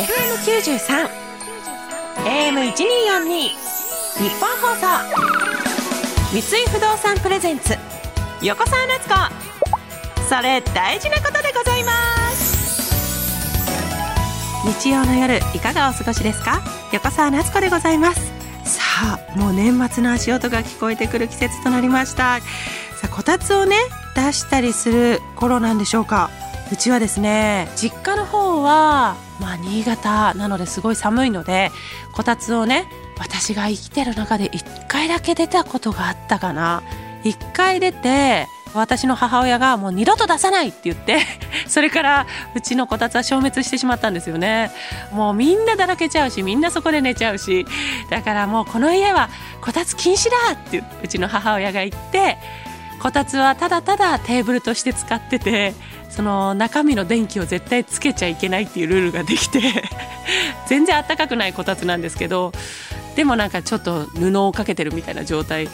FM93 AM1242 日本放送。三井不動産プレゼンツ横澤夏子。それ大事なことでございます。日曜の夜いかがお過ごしですか？横澤夏子でございます。さあもう年末の足音が聞こえてくる季節となりました。さあこたつをね出したりする頃なんでしょうか？うちはですね実家の方は新潟なのですごい寒いのでこたつをね私が生きてる中で1回だけ出たことがあったかな。1回出て私の母親がもう二度と出さないって言って それからうちのこたつは消滅してしまったんですよね。もうみんなだらけちゃうしみんなそこで寝ちゃうし。だからもうこの家はこたつ禁止だってうちの母親が言ってこたつはただただテーブルとして使っててその中身の電気を絶対つけちゃいけないっていうルールができて 全然あったかくないこたつなんですけどでもなんかちょっと布をかけてるみたいな状態。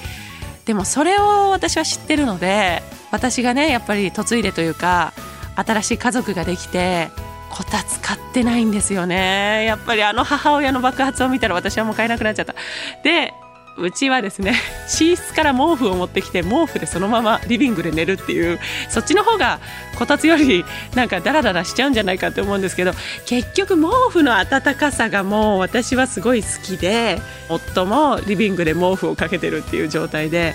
でもそれを私は知ってるので私がねやっぱり嫁いでというか新しい家族ができてこたつ買ってないんですよね。やっぱりあの母親の爆発を見たら私はもう買えなくなっちゃった。でうちはですね 寝室から毛布を持ってきて毛布でそのままリビングで寝るっていうそっちの方がこたつよりなんかダラダラしちゃうんじゃないかって思うんですけど結局毛布の暖かさがもう私はすごい好きで夫もリビングで毛布をかけてるっていう状態で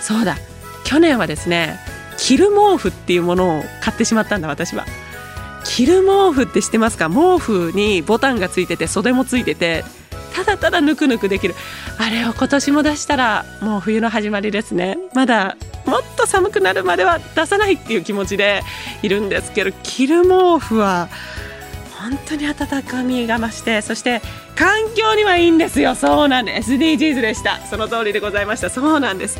そうだ去年はですね着る毛布っていうものを買ってしまったんだ私は。着る毛布って知ってますか？毛布にボタンがついてて袖もついててただただぬくぬくできる。あれを今年も出したらもう冬の始まりですね。まだもっと寒くなるまでは出さないっていう気持ちでいるんですけど着る毛布は本当に温かみが増してそして環境にはいいんですよ。そうなんです。SDGs でした。その通りでございました。そうなんです。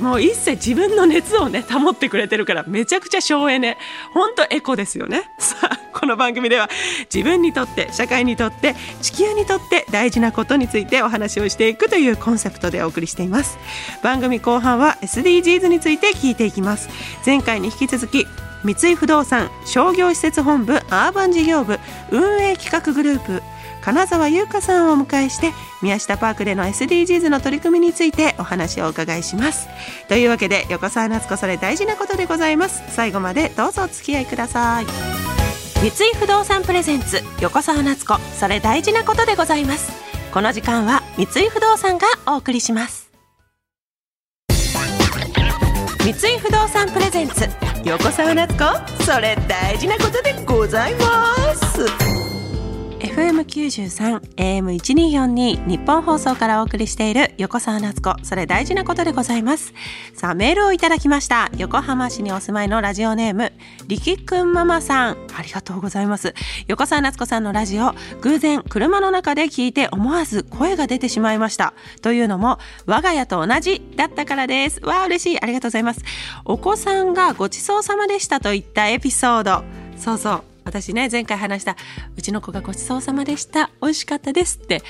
もう一切自分の熱をね保ってくれてるからめちゃくちゃ省エネ。本当エコですよね。さあこの番組では自分にとって社会にとって地球にとって大事なことについてお話をしていくというコンセプトでお送りしています。番組後半は SDGs について聞いていきます。前回に引き続き三井不動産商業施設本部アーバン事業部運営企画グループ金沢優香さんをお迎えして宮下パークでの SDGs の取り組みについてお話をお伺いします。というわけで横澤夏子それ大事なことでございます。最後までどうぞお付き合いください。三井不動産プレゼンツ横澤夏子それ大事なことでございます。この時間は三井不動産がお送りします。三井不動産プレゼンツ横澤夏子それ大事なことでございます。FM93 AM1242 日本放送からお送りしている横澤夏子それ大事なことでございます。さあメールをいただきました。横浜市にお住まいのラジオネーム力くんママさん。ありがとうございます。横澤夏子さんのラジオ偶然車の中で聞いて思わず声が出てしまいました。というのも我が家と同じだったからです。わあ嬉しい。ありがとうございます。お子さんがごちそうさまでしたといったエピソード。そうそう。私ね前回話したうちの子がごちそうさまでした。美味しかったですって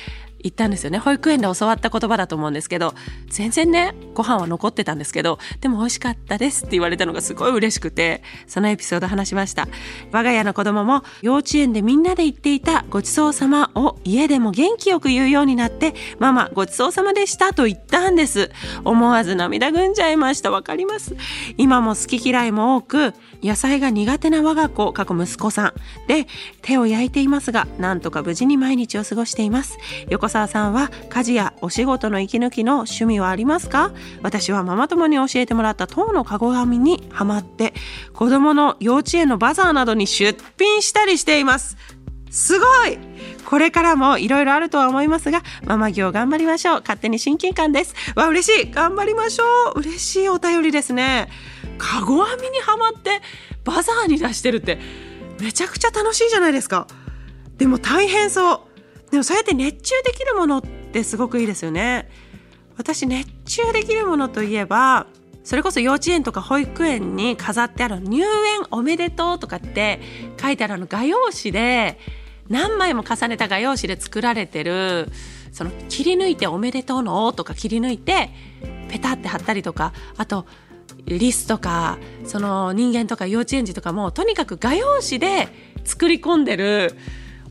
言ったんですよね。保育園で教わった言葉だと思うんですけど全然ねご飯は残ってたんですけどでも美味しかったですって言われたのがすごい嬉しくてそのエピソード話しました。我が家の子供も幼稚園でみんなで言っていたごちそうさまを家でも元気よく言うようになってママごちそうさまでしたと言ったんです。思わず涙ぐんじゃいました。わかります。今も好き嫌いも多く野菜が苦手な我が子過去息子さん。で手を焼いていますがなんとか無事に毎日を過ごしています。横澤さんは家事やお仕事の息抜きの趣味はありますか？私はママ友に教えてもらった塔の籠紙にハマって子供の幼稚園のバザーなどに出品したりしています。すごい！これからもいろいろあるとは思いますがママ業頑張りましょう。勝手に親近感です。わ嬉しい！頑張りましょう。嬉しいお便りですね。カゴ編みにはまってバザーに出してるってめちゃくちゃ楽しいじゃないですか。でも大変そう。でもそうやって熱中できるものってすごくいいですよね。私熱中できるものといえばそれこそ幼稚園とか保育園に飾ってある入園おめでとうとかって書いてあるあの画用紙で何枚も重ねた画用紙で作られてるその切り抜いておめでとうの「とか切り抜いてペタって貼ったりとかあとリスとかその人間とか幼稚園児とかもとにかく画用紙で作り込んでる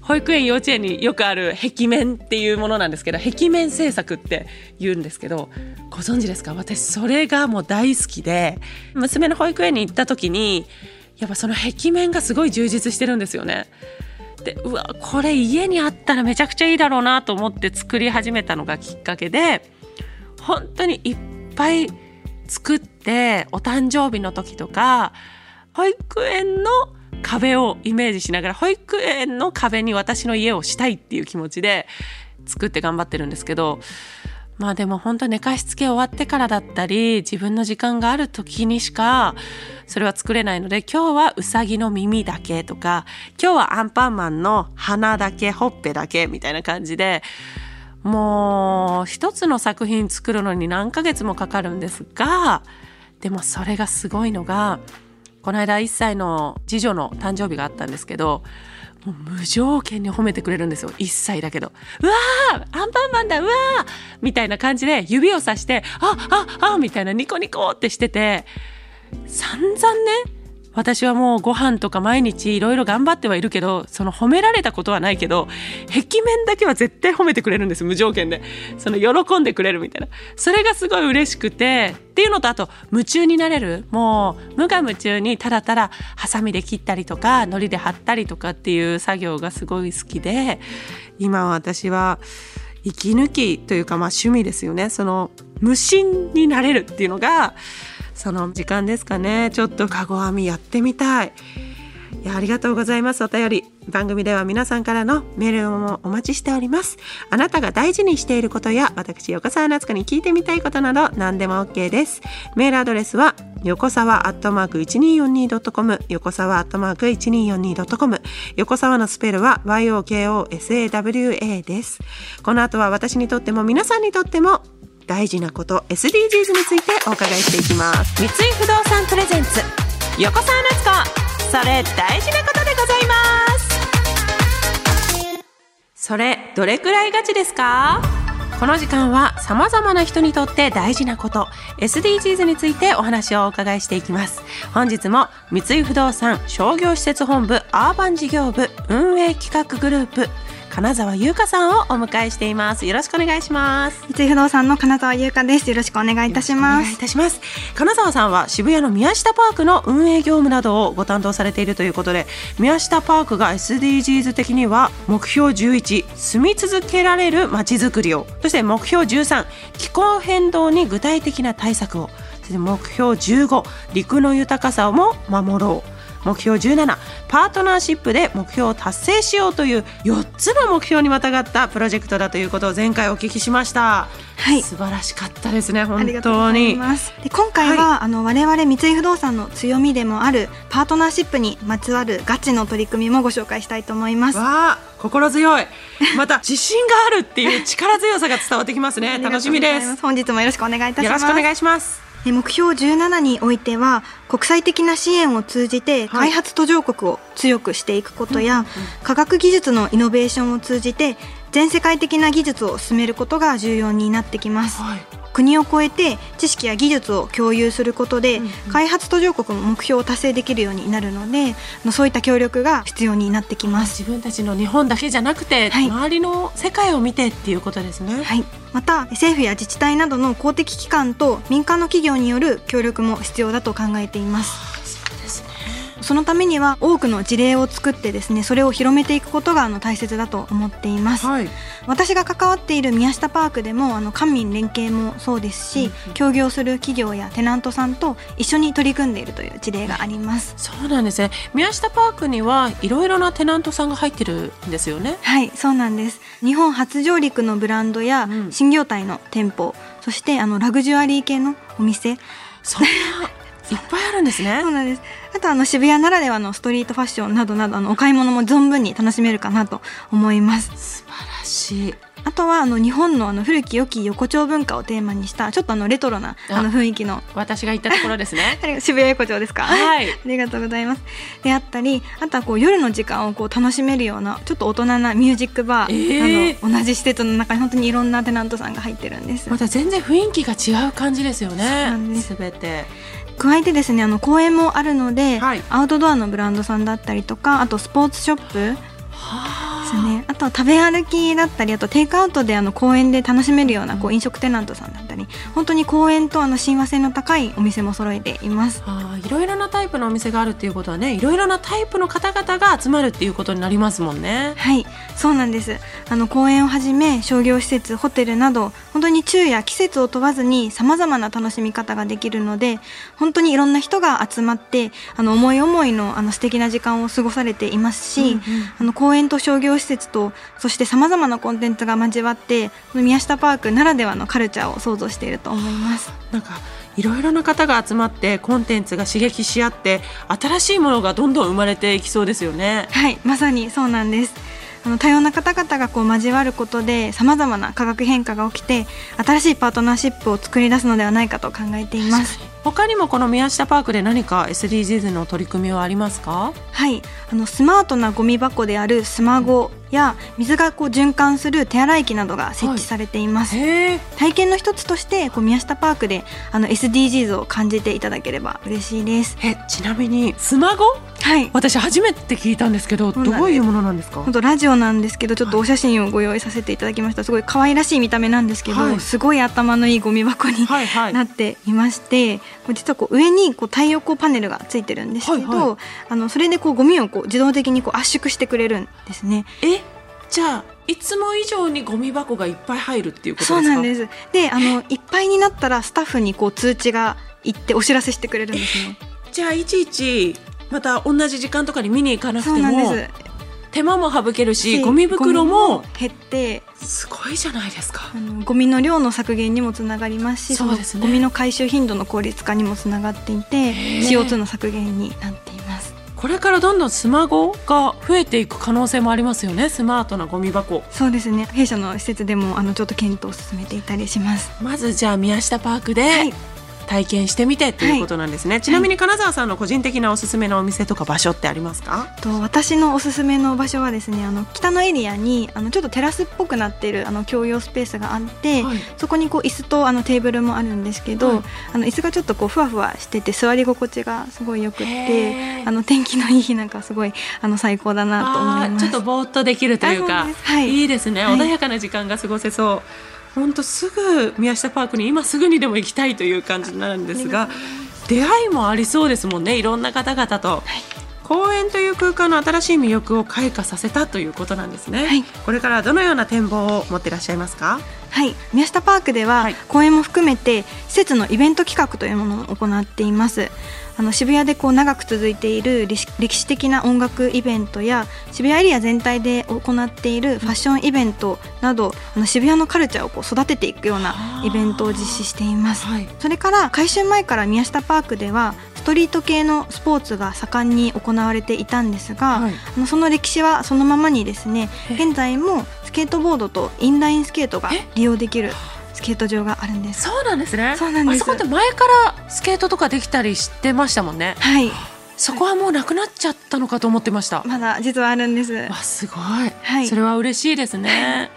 保育園幼稚園によくある壁面っていうものなんですけど壁面制作って言うんですけどご存知ですか？私それがもう大好きで。娘の保育園に行った時にやっぱその壁面がすごい充実してるんですよね。でうわこれ家にあったらめちゃくちゃいいだろうなと思って作り始めたのがきっかけで本当にいっぱい作ってお誕生日の時とか保育園の壁をイメージしながら保育園の壁に私の家をしたいっていう気持ちで作って頑張ってるんですけどまあでも本当寝かしつけ終わってからだったり自分の時間がある時にしかそれは作れないので今日はうさぎの耳だけとか今日はアンパンマンの鼻だけほっぺだけみたいな感じでもう一つの作品作るのに何ヶ月もかかるんですがでもそれがすごいのがこの間1歳の次女の誕生日があったんですけどもう無条件に褒めてくれるんですよ1歳だけど「うわーアンパンマンだうわー!」みたいな感じで指をさして「あああみたいなニコニコってしてて散々ね私はもうご飯とか毎日いろいろ頑張ってはいるけどその褒められたことはないけど壁面だけは絶対褒めてくれるんです無条件で。その喜んでくれるみたいな。それがすごい嬉しくてっていうのとあと夢中になれる。もう無我夢中にただただハサミで切ったりとか糊で貼ったりとかっていう作業がすごい好きで今私は息抜きというかまあ趣味ですよね。その無心になれるっていうのがその時間ですかね。ちょっとかご編みやってみたい。いやありがとうございます。お便り。番組では皆さんからのメールもお待ちしております。あなたが大事にしていることや私横澤夏子に聞いてみたいことなど何でも OK です。メールアドレスは横沢アットマーク 1242.com 横沢アットマーク 1242.com 横沢のスペルは YOKOSAWA です。この後は私にとっても皆さんにとっても大事なこと SDGs についてお伺いしていきます。三井不動産プレゼンツ横澤夏子。それ大事なことでございます。それどれくらいガチですか？この時間は様々な人にとって大事なこと SDGs についてお話をお伺いしていきます。本日も三井不動産商業施設本部アーバン事業部運営企画グループ金沢優香さんをお迎えしています。よろしくお願いします。三井不動産の金沢優香です。よろしくお願いいたします。お願いいたします。金沢さんは渋谷の宮下パークの運営業務などをご担当されているということで宮下パークが SDGs 的には目標11住み続けられる街づくりを。そして目標13気候変動に具体的な対策を。そして目標15陸の豊かさをも守ろう目標17パートナーシップで目標を達成しようという4つの目標にまたがったプロジェクトだということを前回お聞きしました。はい。素晴らしかったですね本当に。で今回は、はい、あの我々三井不動産の強みでもあるパートナーシップにまつわるガチの取り組みもご紹介したいと思います。わ心強い。また 自信があるっていう力強さが伝わってきますね。楽しみです。本日もよろしくお願いいたします。よろしくお願いします目標17においては国際的な支援を通じて開発途上国を強くしていくことや、科学技術のイノベーションを通じて全世界的な技術を進めることが重要になってきます。はい国を超えて知識や技術を共有することで、うんうん、開発途上国も目標を達成できるようになるのでそういった協力が必要になってきます自分たちの日本だけじゃなくて、はい、周りの世界を見てっていうことですね。はいまた政府や自治体などの公的機関と民間の企業による協力も必要だと考えています。そのためには多くの事例を作ってですねそれを広めていくことがあの大切だと思っています、はい、私が関わっている宮下パークでもあの官民連携もそうですし、うん、協業する企業やテナントさんと一緒に取り組んでいるという事例があります。そうなんですね。宮下パークにはいろいろなテナントさんが入ってるんですよね。はいそうなんです。日本初上陸のブランドや新業態の店舗、うん、そしてあのラグジュアリー系のお店。そんないっぱいあるんですね。そうなんです。あとあの渋谷ならではのストリートファッションなどなどあのお買い物も存分に楽しめるかなと思います。素晴らしい。あとはあの日本のあの古き良き横丁文化をテーマにしたちょっとあのレトロなあの雰囲気の私が行ったところですね。渋谷横丁ですか？はい。ありがとうございます。であったりあとはこう夜の時間をこう楽しめるようなちょっと大人なミュージックバー、えー、あの同じ施設の中に本当にいろんなテナントさんが入ってるんです。また全然雰囲気が違う感じですよね。す。べて。加えてですねあの公園もあるので、はい、アウトドアのブランドさんだったりとかあとスポーツショップですね。あとは食べ歩きだったりあとテイクアウトであの公園で楽しめるようなこう飲食テナントさんだったり本当に公園とあの親和性の高いお店も揃えています。あいろいろなタイプのお店があるっていうことはねいろいろなタイプの方々が集まるっていうことになりますもんね。はいそうなんです。あの公園をはじめ商業施設ホテルなど本当に昼夜季節を問わずにさまざまな楽しみ方ができるので本当にいろんな人が集まってあの思い思いのあの素敵な時間を過ごされていますし、うんうん、あの公園と商業施設とそしてさまざまなコンテンツが交わって宮下パークならではのカルチャーを想像していると思います。なんかいろいろな方が集まってコンテンツが刺激し合って新しいものがどんどん生まれていきそうですよね。はいまさにそうなんですあの多様な方々がこう交わることでさまざまな化学変化が起きて新しいパートナーシップを作り出すのではないかと考えています。他にもこの宮下パークで何か SDGs の取り組みはありますか？はい。あのスマートなゴミ箱であるスマゴや水がこう循環する手洗い機などが設置されています、はい、体験の一つとしてこう宮下パークであの SDGs を感じていただければ嬉しいです。えちなみにスマゴ？はい。私初めて聞いたんですけどどういうものなんですか？本当ラジオなんですけどちょっとお写真をご用意させていただきました。すごい可愛らしい見た目なんですけど、はい、すごい頭のいいゴミ箱に、はいはい、なっていまして実はこう上にこう太陽光パネルがついてるんですけど、はいはい、あのそれでこうゴミをこう自動的にこう圧縮してくれるんですね。え？じゃあいつも以上にゴミ箱がいっぱい入るっていうことそうなんです。であのいっぱいになったらスタッフにこう通知が行ってお知らせしてくれるんですね。じゃあいちいちまた同じ時間とかに見に行かなくても手間も省けるしゴミ袋も減ってすごいじゃないですか。あのゴミの量の削減にもつながりますしそうです、ね、ゴミの回収頻度の効率化にもつながっていて CO2 の削減になっています。これからどんどんスマホが増えていく可能性もありますよねスマートなゴミ箱。そうですね。弊社の施設でもあのちょっと検討を進めていたりします。まずじゃあ宮下パークで、はい体験してみてということなんですね、はい、ちなみに金沢さんの個人的なおすすめのお店とか場所ってありますか？と私のおすすめの場所はですねあの北のエリアにあのちょっとテラスっぽくなっているあの共用スペースがあって、はい、そこにこう椅子とあのテーブルもあるんですけど、はい、あの椅子がちょっとこうふわふわしてて座り心地がすごいよくってあの天気のいい日なんかすごいあの最高だなと思います。ちょっとぼーっとできるというか。い。いですね、穏やかな時間が過ごせそう本当すぐ宮下パークに今すぐにでも行きたいという感じになるんですが出会いもありそうですもんねいろんな方々と。はい公園という空間の新しい魅力を開花させたということなんですね、はい、これからどのような展望を持っていらっしゃいますか？はい。宮下パークでは、公園も含めて施設のイベント企画というものを行っています。あの渋谷でこう長く続いている歴史的な音楽イベントや渋谷エリア全体で行っているファッションイベントなどあの渋谷のカルチャーをこう育てていくようなイベントを実施しています、はい、それから改修前から宮下パークではストリート系のスポーツが盛んに行われていたんですが、はい、その歴史はそのままにですね現在もスケートボードとインラインスケートが利用できるスケート場があるんです。そうなんですね。そうなんです。あそこって前からスケートとかできたりしてましたもんね。はい。そこはもうなくなっちゃったのかと思ってましたまだ実はあるんですわすごい、はい、それは嬉しいですね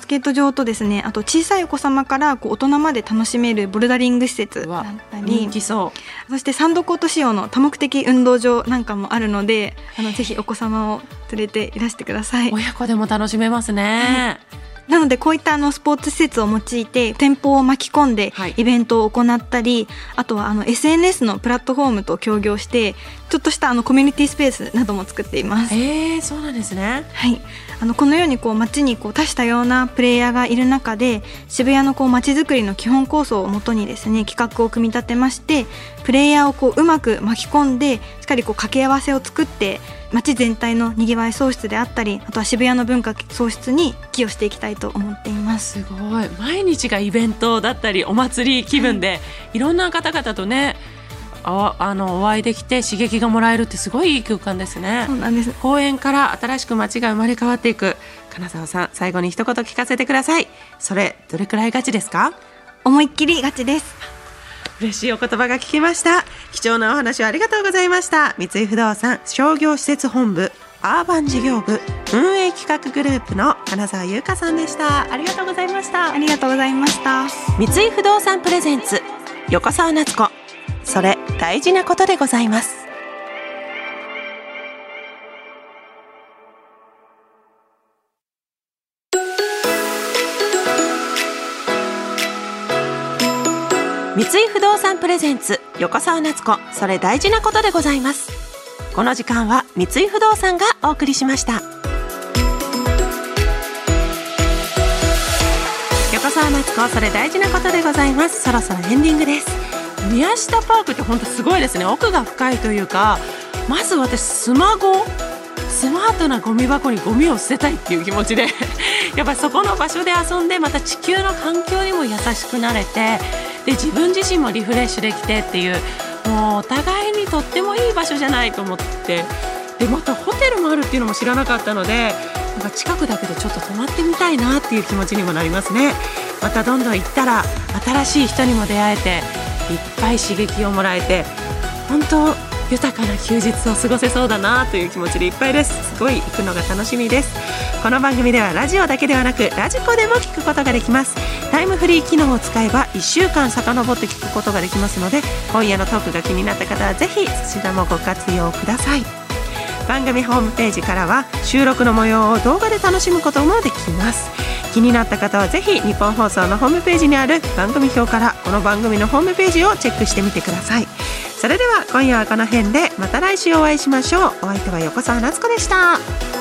スケート場とですねあと小さいお子様からこう大人まで楽しめるボルダリング施設だったりそそしてサンドコート仕様の多目的運動場なんかもあるのであのぜひお子様を連れていらしてください。親子でも楽しめますね、はい。なのでこういったあのスポーツ施設を用いて店舗を巻き込んでイベントを行ったり、はい、あとはあの SNS のプラットフォームと協業してちょっとしたあのコミュニティスペースなども作っています。えー、そうなんですね。はい、あのこのようにこう街にこう多種多様なプレイヤーがいる中で渋谷のこう街づくりの基本構想をもとにですね企画を組み立てましてプレイヤーをこううまく巻き込んでしっかりこう掛け合わせを作って街全体のにぎわい創出であったりあとは渋谷の文化創出に寄与していきたいと思っています。すごい。毎日がイベントだったりお祭り気分で、はい、いろんな方々とねああのお会いできて刺激がもらえるってすごいいい空間ですね。そうなんです。公園から新しく街が生まれ変わっていく。金沢さん最後に一言聞かせてください。それどれくらいガチですか？思いっきりガチです。嬉しいお言葉が聞きました。貴重なお話をありがとうございました。三井不動産商業施設本部アーバン事業部運営企画グループの金沢優香さんでした。ありがとうございました。ありがとうございました。三井不動産プレゼンツ横澤夏子大事なことでございます。三井不動産プレゼンツ横澤夏子それ大事なことでございます。この時間は三井不動産がお送りしました。横澤夏子それ大事なことでございます。そろそろエンディングです。宮下パークって本当すごいですね。奥が深いというかまず私スマゴスマートなゴミ箱にゴミを捨てたいっていう気持ちで やっぱりそこの場所で遊んでまた地球の環境にも優しくなれてで自分自身もリフレッシュできてっていうもうお互いにとってもいい場所じゃないと思ってでまたホテルもあるっていうのも知らなかったのでなんか近くだけどちょっと泊まってみたいなっていう気持ちにもなりますね。またどんどん行ったら新しい人にも出会えていっぱい刺激をもらえて本当豊かな休日を過ごせそうだなという気持ちでいっぱいです。すごい行くのが楽しみです。この番組ではラジオだけではなくラジコでも聞くことができます。タイムフリー機能を使えば1週間遡って聞くことができますので今夜のトークが気になった方はぜひそちらもご活用ください。番組ホームページからは収録の模様を動画で楽しむこともできます。気になった方はぜひ日本放送のホームページにある番組表からこの番組のホームページをチェックしてみてください。それでは今夜はこの辺でまた来週お会いしましょう。お相手は横澤夏子でした。